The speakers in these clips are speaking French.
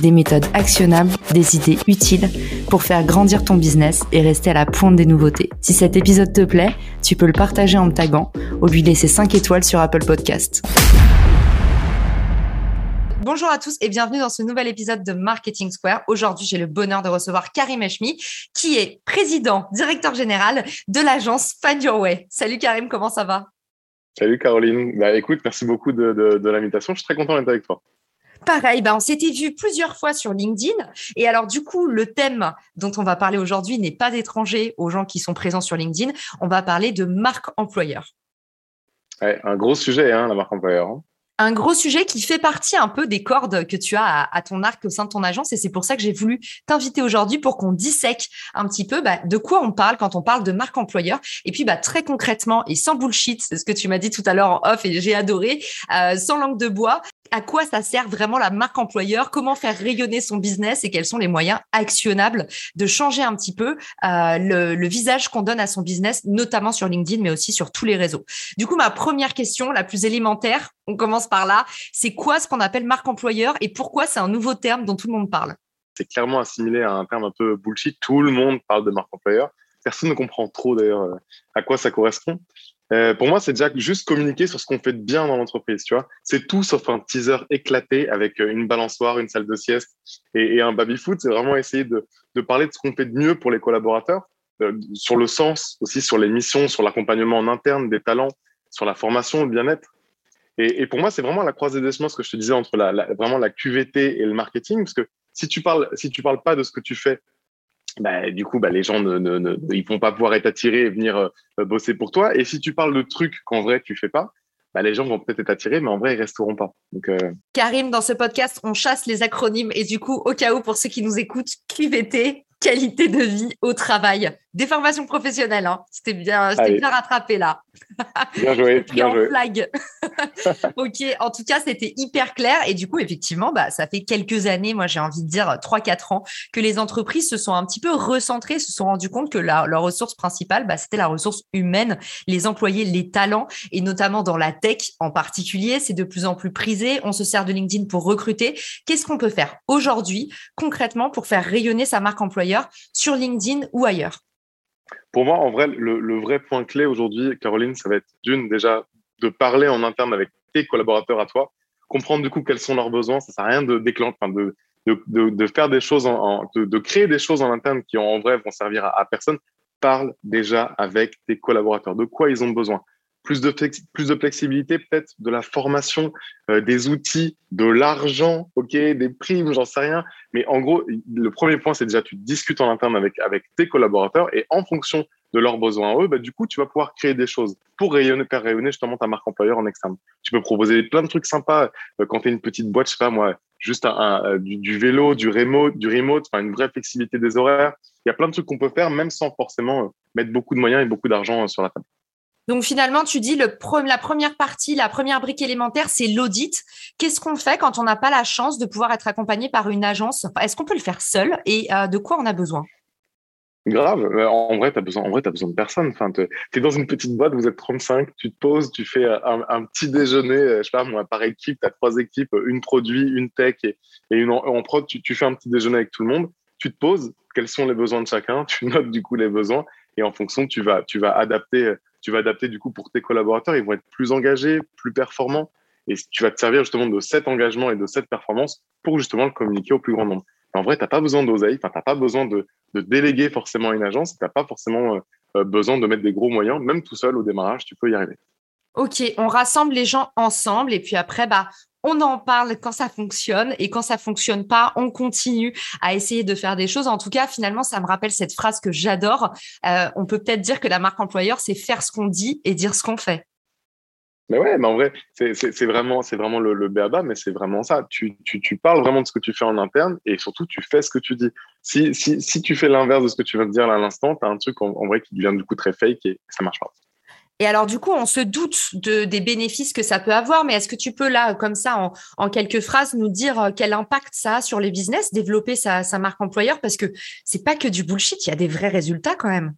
des méthodes actionnables, des idées utiles pour faire grandir ton business et rester à la pointe des nouveautés. Si cet épisode te plaît, tu peux le partager en me taguant ou lui laisser 5 étoiles sur Apple Podcast. Bonjour à tous et bienvenue dans ce nouvel épisode de Marketing Square. Aujourd'hui, j'ai le bonheur de recevoir Karim Eshmi, qui est président, directeur général de l'agence Find Your Way. Salut Karim, comment ça va? Salut Caroline. Bah, écoute, merci beaucoup de, de l'invitation. Je suis très content d'être avec toi. Pareil, ben on s'était vu plusieurs fois sur LinkedIn. Et alors, du coup, le thème dont on va parler aujourd'hui n'est pas étranger aux gens qui sont présents sur LinkedIn. On va parler de marque employeur. Ouais, un gros sujet, hein, la marque employeur. Hein un gros sujet qui fait partie un peu des cordes que tu as à, ton arc au sein de ton agence. Et c'est pour ça que j'ai voulu t'inviter aujourd'hui pour qu'on dissèque un petit peu bah, de quoi on parle quand on parle de marque employeur. Et puis, bah, très concrètement et sans bullshit, c'est ce que tu m'as dit tout à l'heure en off et j'ai adoré, euh, sans langue de bois, à quoi ça sert vraiment la marque employeur, comment faire rayonner son business et quels sont les moyens actionnables de changer un petit peu euh, le, le, visage qu'on donne à son business, notamment sur LinkedIn, mais aussi sur tous les réseaux. Du coup, ma première question, la plus élémentaire, on commence par là, c'est quoi ce qu'on appelle marque employeur et pourquoi c'est un nouveau terme dont tout le monde parle? C'est clairement assimilé à un terme un peu bullshit. Tout le monde parle de marque employeur. Personne ne comprend trop d'ailleurs euh, à quoi ça correspond. Euh, pour moi, c'est déjà juste communiquer sur ce qu'on fait de bien dans l'entreprise, tu vois. C'est tout sauf un teaser éclaté avec euh, une balançoire, une salle de sieste et, un baby-foot. C'est vraiment essayer de, parler de ce qu'on fait de mieux pour les collaborateurs, euh, sur le sens aussi, sur les missions, sur l'accompagnement en interne des talents, sur la formation, le bien-être. Et, pour moi, c'est vraiment la croisée des chemins, ce que je te disais entre la, vraiment la QVT et le marketing, parce que si tu parles, si tu parles pas de ce que tu fais bah, du coup, bah, les gens ne, ne, ils vont pas pouvoir être attirés et venir euh, bosser pour toi. Et si tu parles de trucs qu'en vrai tu fais pas, bah, les gens vont peut-être être attirés, mais en vrai, ils resteront pas. Donc, euh... Karim, dans ce podcast, on chasse les acronymes et du coup, au cas où, pour ceux qui nous écoutent, QVT, qualité de vie au travail. Des formations professionnelles, hein. c'était bien, bien rattrapé là. Bien joué, bien joué. Flag. ok, en tout cas, c'était hyper clair. Et du coup, effectivement, bah, ça fait quelques années, moi j'ai envie de dire 3-4 ans, que les entreprises se sont un petit peu recentrées, se sont rendues compte que la, leur ressource principale, bah, c'était la ressource humaine, les employés, les talents, et notamment dans la tech en particulier, c'est de plus en plus prisé. On se sert de LinkedIn pour recruter. Qu'est-ce qu'on peut faire aujourd'hui, concrètement, pour faire rayonner sa marque employeur sur LinkedIn ou ailleurs? Pour moi, en vrai, le, vrai point clé aujourd'hui, Caroline, ça va être d'une, déjà, de parler en interne avec tes collaborateurs à toi, comprendre du coup quels sont leurs besoins. Ça sert à rien de déclencher, de, de, de, faire des choses, en, de, créer des choses en interne qui en vrai vont servir à personne. Parle déjà avec tes collaborateurs de quoi ils ont besoin? Plus de, plus de flexibilité, peut-être de la formation, euh, des outils, de l'argent, ok, des primes, j'en sais rien. Mais en gros, le premier point, c'est déjà tu discutes en interne avec, avec tes collaborateurs et en fonction de leurs besoins à eux, bah, du coup, tu vas pouvoir créer des choses pour rayonner, faire rayonner justement ta marque employeur en externe. Tu peux proposer plein de trucs sympas euh, quand tu es une petite boîte, je sais pas moi, juste un, euh, du, vélo, du remote, du remote, une vraie flexibilité des horaires. Il y a plein de trucs qu'on peut faire même sans forcément mettre beaucoup de moyens et beaucoup d'argent sur la table. Donc finalement, tu dis le la première partie, la première brique élémentaire, c'est l'audit. Qu'est-ce qu'on fait quand on n'a pas la chance de pouvoir être accompagné par une agence? Est-ce qu'on peut le faire seul? Et euh, de quoi on a besoin? Grave. En vrai, tu as besoin, as besoin de personne. Enfin, tu es dans une petite boîte, vous êtes 35, tu te poses, tu fais un, un petit déjeuner, euh, je sais pas, moi, par équipe, tu as trois équipes, une produit, une tech et, et une en, en prod, tu, tu, fais un petit déjeuner avec tout le monde, tu te poses, quels sont les besoins de chacun, tu notes du coup les besoins et en fonction, tu vas, tu vas adapter tu vas adapter du coup pour tes collaborateurs, ils vont être plus engagés, plus performants, et tu vas te servir justement de cet engagement et de cette performance pour justement le communiquer au plus grand nombre. En vrai, tu n'as pas besoin d'oseille, tu n'as pas besoin de, de, déléguer forcément une agence, tu n'as pas forcément euh, euh, besoin de mettre des gros moyens, même tout seul au démarrage, tu peux y arriver. Ok, on rassemble les gens ensemble et puis après, bah, on en parle quand ça fonctionne et quand ça fonctionne pas, on continue à essayer de faire des choses. En tout cas, finalement, ça me rappelle cette phrase que j'adore. Euh, on peut peut-être dire que la marque employeur, c'est faire ce qu'on dit et dire ce qu'on fait. Mais ouais, en vrai, c'est vraiment, vraiment le, le mais c'est vraiment ça. Tu, parles vraiment de ce que tu fais en interne et surtout, tu fais ce que tu dis. Si, si, si tu fais l'inverse de ce que tu viens de dire à l'instant, tu as un truc en, vrai qui devient du coup très fake et ça marche pas. Et alors, du coup, on se doute de, des bénéfices que ça peut avoir, mais est-ce que tu peux, là, comme ça, en, quelques phrases, nous dire euh, quel impact ça a sur les business, développer sa, marque employeur? Parce que c'est pas que du bullshit, il y a des vrais résultats quand même.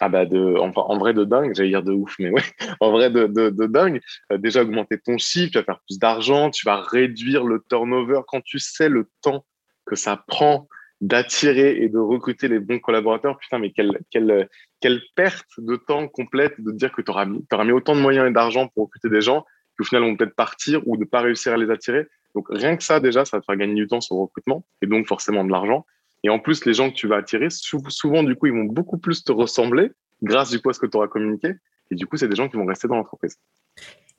Ah bah en vrai de dingue, j'allais dire de ouf, mais ouais, en vrai de, dingue. Euh, déjà augmenter ton chiffre, tu vas faire plus d'argent, tu vas réduire le turnover quand tu sais le temps que ça prend d'attirer et de recruter les bons collaborateurs. Putain, mais quelle, quelle perte de temps complète de dire que tu auras mis, autant de moyens et d'argent pour recruter des gens qui au final vont peut-être partir ou ne pas réussir à les attirer. Donc rien que ça déjà, ça va te faire gagner du temps sur le recrutement et donc forcément de l'argent. Et en plus, les gens que tu vas attirer, souvent, du coup, ils vont beaucoup plus te ressembler grâce du coup à ce que tu auras communiqué. Et du coup, c'est des gens qui vont rester dans l'entreprise.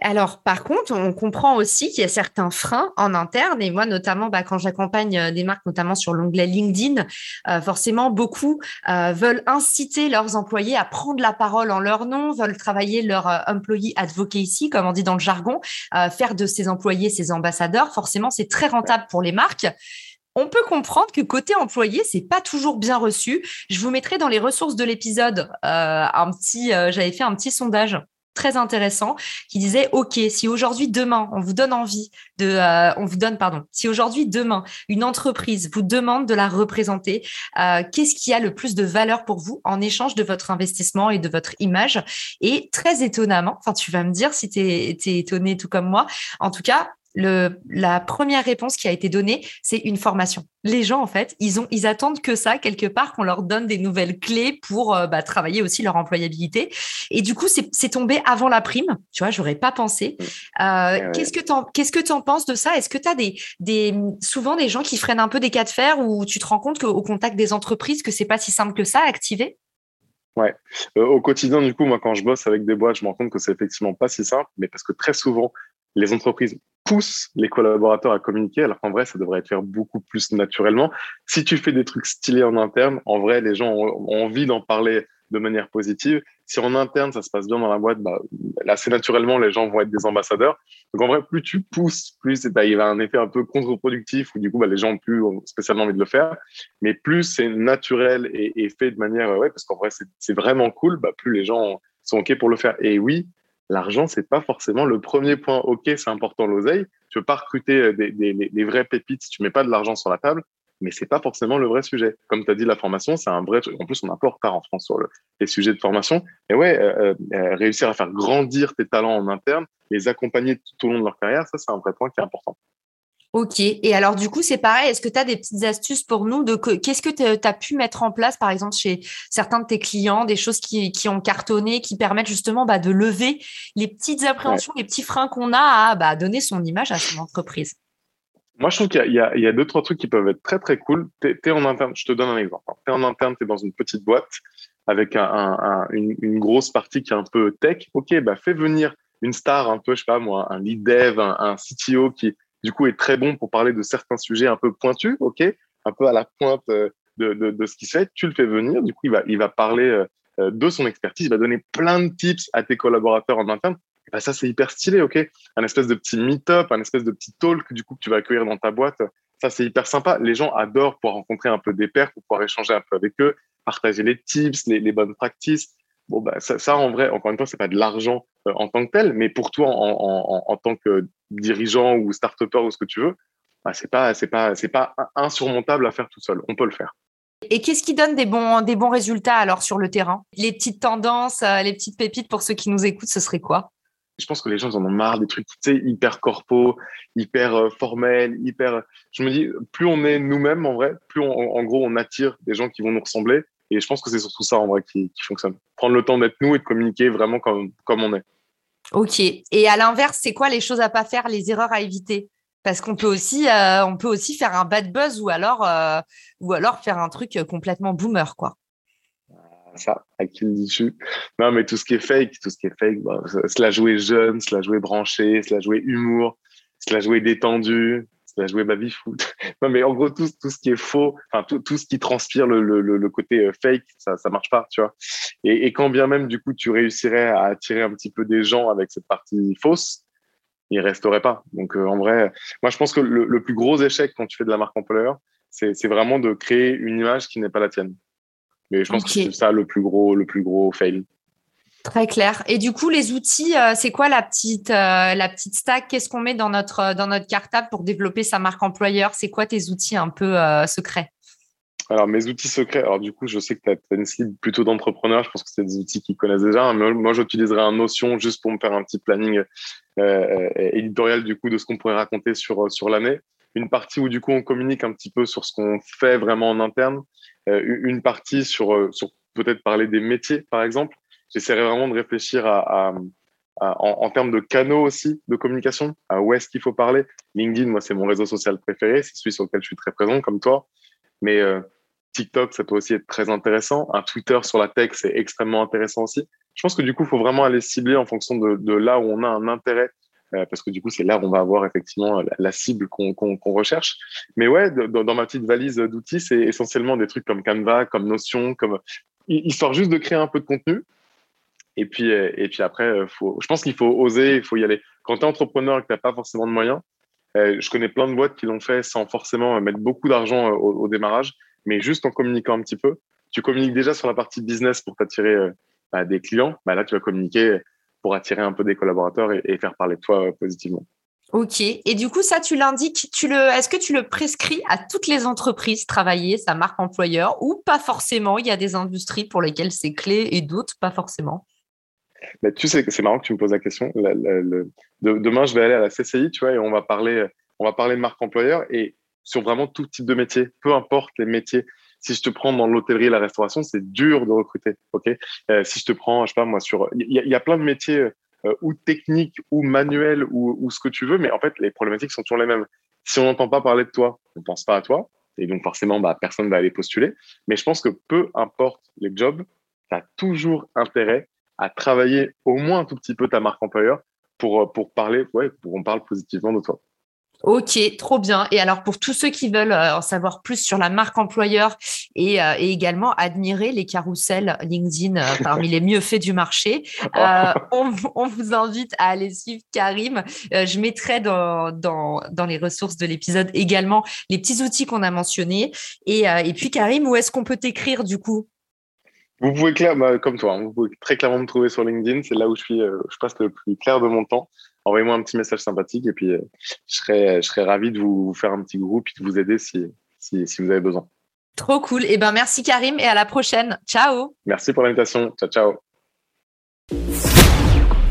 Alors, par contre, on comprend aussi qu'il y a certains freins en interne. Et moi, notamment, bah, quand j'accompagne euh, des marques, notamment sur l'onglet LinkedIn, euh, forcément, beaucoup euh, veulent inciter leurs employés à prendre la parole en leur nom, veulent travailler leur employee advocacy, comme on dit dans le jargon, faire de ces employés ces ambassadeurs. Forcément, c'est très rentable pour les marques on peut comprendre que côté employé, c'est pas toujours bien reçu. Je vous mettrai dans les ressources de l'épisode euh, un petit, euh, j'avais fait un petit sondage très intéressant qui disait OK, si aujourd'hui demain on vous donne envie de euh, on vous donne pardon, si aujourd'hui demain une entreprise vous demande de la représenter, qu'est-ce qui a le plus de valeur pour vous en échange de votre investissement et de votre image? Et très étonnamment, enfin tu vas me dire si tu es étonné tout comme moi, en tout cas, le, la première réponse qui a été donnée, c'est une formation. Les gens, en fait, ils, ont, ils attendent que ça, quelque part, qu'on leur donne des nouvelles clés pour euh, bah, travailler aussi leur employabilité. Et du coup, c'est tombé avant la prime. Tu vois, j'aurais pas pensé. Euh, qu'est-ce que tu en, penses de ça? Est-ce que tu as des, des, souvent des gens qui freinent un peu des cas de fer où tu te rends compte qu'au contact des entreprises, que c'est pas si simple que ça à activer? Ouais. Euh, au quotidien, du coup, moi, quand je bosse avec des boîtes, je me rends compte que c'est effectivement pas si simple, mais parce que très souvent, les entreprises poussent les collaborateurs à communiquer, alors qu'en vrai, ça devrait être fait beaucoup plus naturellement. Si tu fais des trucs stylés en interne, en vrai, les gens ont, envie d'en parler de manière positive. Si en interne, ça se passe bien dans la boîte, bah, assez naturellement, les gens vont être des ambassadeurs. Donc en vrai, plus tu pousses, plus il y a un effet un peu contre-productif où du coup, bah, les gens ont plus spécialement envie de le faire. Mais plus c'est naturel et, fait de manière, ouais, parce qu'en vrai, c'est vraiment cool, bah, plus les gens sont OK pour le faire. Et oui, l'argent, c'est pas forcément le premier point. Ok, c'est important l'oseille. Tu veux pas recruter euh, des, des, vrais pépites si tu mets pas de l'argent sur la table, mais c'est pas forcément le vrai sujet. Comme tu as dit, la formation, c'est un vrai truc. En plus, on est un peu en retard en France sur les sujets de formation. Et ouais, euh, euh, réussir à faire grandir tes talents en interne, les accompagner tout au long de leur carrière, ça, c'est un vrai point qui est important. Ok. Et alors, du coup, c'est pareil. Est-ce que tu as des petites astuces pour nous de qu'est-ce que tu as pu mettre en place, par exemple, chez certains de tes clients, des choses qui, qui ont cartonné, qui permettent justement bah, de lever les petites appréhensions, les petits freins qu'on a à bah, donner son image à son entreprise? Moi, je trouve qu'il y, y, a deux, trois trucs qui peuvent être très, très cool. Tu es, en interne. Je te donne un exemple. Tu es en interne, tu es dans une petite boîte avec un, un, une, une, grosse partie qui est un peu tech. Ok, bah, fais venir une star un peu, je sais pas moi, un lead dev, un, un CTO qui du coup, est très bon pour parler de certains sujets un peu pointus, ok, un peu à la pointe euh, de, de, de ce qui se fait. Tu le fais venir, du coup, il va, il va parler euh, euh, de son expertise, il va donner plein de tips à tes collaborateurs en interne. Et bah, ça, c'est hyper stylé, ok. Un espèce de petit meet-up, un espèce de petit talk, du coup, que tu vas accueillir dans ta boîte. Ça, c'est hyper sympa. Les gens adorent pouvoir rencontrer un peu des pairs, pour pouvoir échanger un peu avec eux, partager les tips, les, les bonnes practices. Bon, bah, ça, ça, en vrai, encore une fois, c'est pas de l'argent en tant que tel, mais pour toi, en, en, en tant que dirigeant ou start-upper ou ce que tu veux, bah, c'est pas, c'est pas, c'est pas insurmontable à faire tout seul. On peut le faire. Et qu'est-ce qui donne des bons, des bons résultats alors sur le terrain? Les petites tendances, euh, les petites pépites pour ceux qui nous écoutent, ce serait quoi? Je pense que les gens en ont marre des trucs tu sais, hyper corpo, hyper euh, formels, hyper. Je me dis, plus on est nous-mêmes en vrai, plus en gros on attire des gens qui vont nous ressembler. Et je pense que c'est surtout ça en vrai qui, qui fonctionne. Prendre le temps d'être nous et de communiquer vraiment comme, comme on est. Ok. Et à l'inverse, c'est quoi les choses à pas faire, les erreurs à éviter? Parce qu'on peut aussi, euh, on peut aussi faire un bad buzz ou alors, euh, ou alors faire un truc complètement boomer, quoi. Ah, ça, à qui le dis Non, mais tout ce qui est fake, tout ce qui est fake, se la jouer jeune, se la jouer branché, se la jouer humour, se la jouer détendu, vas jouer baby foot. non, mais en gros, tout, tout ce qui est faux, enfin, tout, tout ce qui transpire le, le, le côté euh, fake, ça, ça marche pas, tu vois. Et, et, quand bien même, du coup, tu réussirais à attirer un petit peu des gens avec cette partie fausse, il resterait pas. Donc, euh, en vrai, moi, je pense que le, le, plus gros échec quand tu fais de la marque employeur, c'est vraiment de créer une image qui n'est pas la tienne. Mais je pense que c'est ça le plus gros, le plus gros fail. Très clair. Et du coup, les outils, euh, c'est quoi la petite, euh, la petite stack Qu'est-ce qu'on met dans notre, dans notre cartable pour développer sa marque employeur? C'est quoi tes outils un peu euh, secrets? Alors, mes outils secrets, alors du coup, je sais que tu as, une cible plutôt d'entrepreneurs. Je pense que c'est des outils qu'ils connaissent déjà. Mais moi, j'utiliserai un Notion juste pour me faire un petit planning éditorial du coup de ce qu'on pourrait raconter sur, sur l'année. Une partie où du coup, on communique un petit peu sur ce qu'on fait vraiment en interne. une partie sur, sur peut-être parler des métiers, par exemple j'essaierai vraiment de réfléchir à, en, termes de canaux aussi de communication, à où est-ce qu'il faut parler. LinkedIn, moi, c'est mon réseau social préféré, c'est celui sur lequel je suis très présent, comme toi. Mais euh, TikTok, ça peut aussi être très intéressant. Un Twitter sur la tech, c'est extrêmement intéressant aussi. Je pense que du coup, il faut vraiment aller cibler en fonction de, là où on a un intérêt, euh, parce que du coup, c'est là où on va avoir effectivement la, cible qu'on recherche. Mais ouais, dans ma petite valise d'outils, c'est essentiellement des trucs comme Canva, comme Notion, comme histoire juste de créer un peu de contenu et puis, euh, et puis après, euh, faut, je pense qu'il faut oser, il faut y aller. Quand tu es entrepreneur et que tu n'as pas forcément de moyens, euh, je connais plein de boîtes qui l'ont fait sans forcément mettre beaucoup d'argent au, démarrage, mais juste en communiquant un petit peu. Tu communiques déjà sur la partie business pour t'attirer bah, des clients. Bah, là, tu vas communiquer pour attirer un peu des collaborateurs et, faire parler de toi positivement. Ok. Et du coup, ça, tu l'indiques, tu le, est-ce que tu le prescris à toutes les entreprises travailler sa marque employeur ou pas forcément Il y a des industries pour lesquelles c'est clé et d'autres pas forcément? Mais tu sais c'est marrant que tu me poses la question. demain, je vais aller à la CCI, tu vois, et on va parler, on va parler de marque employeur et sur vraiment tout type de métier, peu importe les métiers. Si je te prends dans l'hôtellerie la restauration, c'est dur de recruter. Ok? Euh, si je te prends, je sais pas moi, sur, il y, a plein de métiers euh, ou techniques ou manuels ou, ce que tu veux, mais en fait, les problématiques sont toujours les mêmes. Si on n'entend pas parler de toi, on pense pas à toi, et donc forcément, bah, personne va aller postuler. Mais je pense que peu importe les jobs, tu as toujours intérêt à travailler au moins un tout petit peu ta marque employeur pour, euh, pour parler, ouais, pour qu'on parle positivement de toi. Ok, trop bien. Et alors pour tous ceux qui veulent euh, en savoir plus sur la marque employeur et, euh, et également admirer les carousels LinkedIn parmi les mieux faits du marché, on, on, vous invite à aller suivre Karim. je mettrai dans, dans, dans, les ressources de l'épisode également les petits outils qu'on a mentionnés. Et, et puis Karim, où est-ce qu'on peut t'écrire du coup? Vous pouvez clairement, bah, comme toi, hein, vous pouvez très clairement me trouver sur LinkedIn. C'est là où je suis, euh, je passe le plus clair de mon temps. Envoyez-moi un petit message sympathique et puis euh, je serai, je serai ravi de vous, faire un petit groupe et de vous aider si, si, si vous avez besoin. Trop cool. Et eh ben merci Karim et à la prochaine. Ciao. Merci pour l'invitation. Ciao ciao.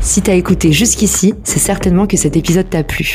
Si t'as écouté jusqu'ici, c'est certainement que cet épisode t'a plu.